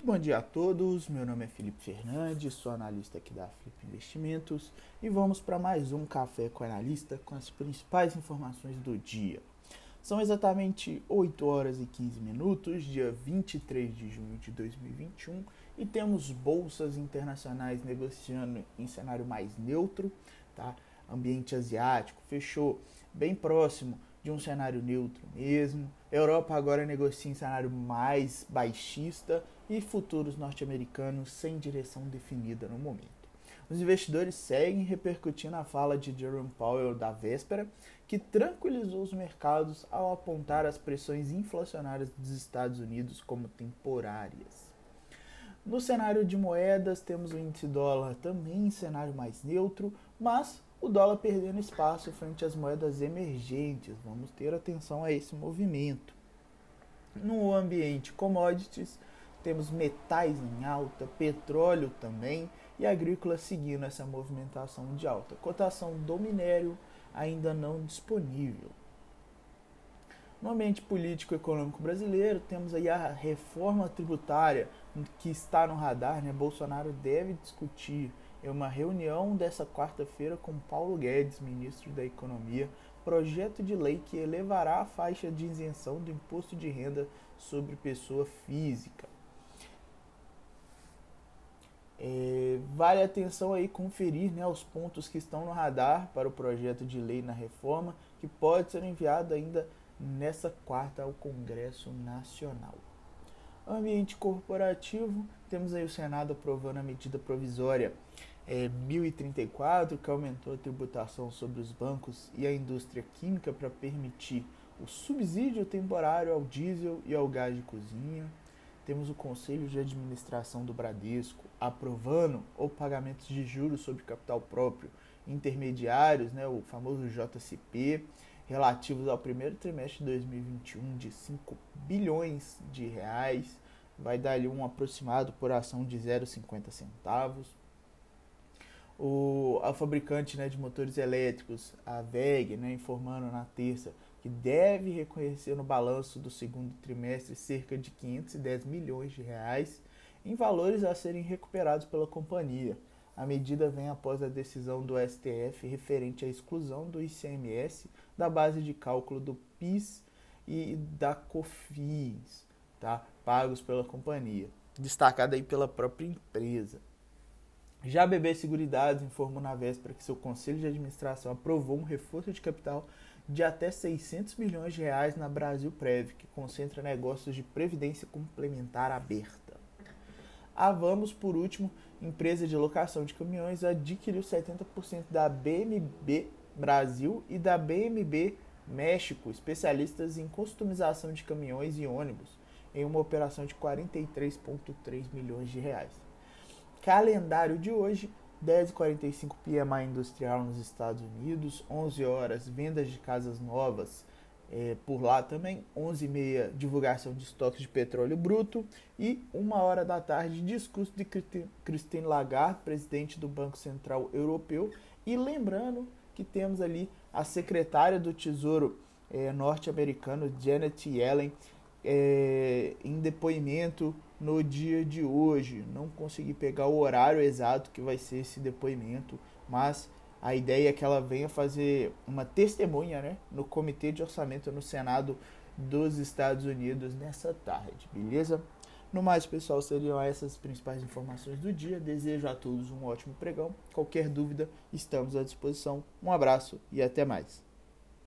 Muito bom dia a todos. Meu nome é Felipe Fernandes, sou analista aqui da Flip Investimentos e vamos para mais um café com analista com as principais informações do dia. São exatamente 8 horas e 15 minutos, dia 23 de junho de 2021, e temos bolsas internacionais negociando em cenário mais neutro, tá? Ambiente asiático fechou bem próximo de um cenário neutro mesmo. Europa agora negocia em cenário mais baixista e futuros norte-americanos sem direção definida no momento. Os investidores seguem repercutindo a fala de Jerome Powell da véspera, que tranquilizou os mercados ao apontar as pressões inflacionárias dos Estados Unidos como temporárias. No cenário de moedas, temos o índice dólar também em cenário mais neutro, mas o dólar perdendo espaço frente às moedas emergentes. Vamos ter atenção a esse movimento. No ambiente commodities, temos metais em alta, petróleo também e agrícola seguindo essa movimentação de alta. Cotação do minério ainda não disponível. No ambiente político econômico brasileiro, temos aí a reforma tributária que está no radar, né? Bolsonaro deve discutir em uma reunião dessa quarta-feira com Paulo Guedes, ministro da Economia, projeto de lei que elevará a faixa de isenção do imposto de renda sobre pessoa física. É, vale atenção aí conferir né, os pontos que estão no radar para o projeto de lei na reforma, que pode ser enviado ainda nessa quarta ao Congresso Nacional. Ambiente corporativo, temos aí o Senado aprovando a medida provisória é, 1034, que aumentou a tributação sobre os bancos e a indústria química para permitir o subsídio temporário ao diesel e ao gás de cozinha. Temos o Conselho de Administração do Bradesco aprovando o pagamento de juros sobre capital próprio intermediários, né, o famoso JCP, relativos ao primeiro trimestre de 2021 de 5 bilhões de reais, vai dar ali um aproximado por ação de 0,50 centavos o, a fabricante né, de motores elétricos, a VEG, né, informando na terça que deve reconhecer no balanço do segundo trimestre cerca de 510 milhões de reais em valores a serem recuperados pela companhia. A medida vem após a decisão do STF referente à exclusão do ICMS da base de cálculo do PIS e da COFINS, tá? pagos pela companhia, destacada aí pela própria empresa. Já a BB Seguridades informou na véspera que seu conselho de administração aprovou um reforço de capital de até 600 milhões de reais na Brasil Prev, que concentra negócios de previdência complementar aberta. A Vamos, por último, empresa de locação de caminhões, adquiriu 70% da BMB Brasil e da BMB México, especialistas em customização de caminhões e ônibus, em uma operação de 43,3 milhões de reais. Calendário de hoje, 10h45 PMI industrial nos Estados Unidos, 11 horas vendas de casas novas é, por lá também, 11h30 divulgação de estoques de petróleo bruto e 1 hora da tarde discurso de Christine Lagarde, presidente do Banco Central Europeu. E lembrando que temos ali a secretária do Tesouro é, norte-americano, Janet Yellen, é, em depoimento no dia de hoje. Não consegui pegar o horário exato que vai ser esse depoimento, mas a ideia é que ela venha fazer uma testemunha né, no Comitê de Orçamento no Senado dos Estados Unidos nessa tarde, beleza? No mais, pessoal, seriam essas principais informações do dia. Desejo a todos um ótimo pregão. Qualquer dúvida, estamos à disposição. Um abraço e até mais.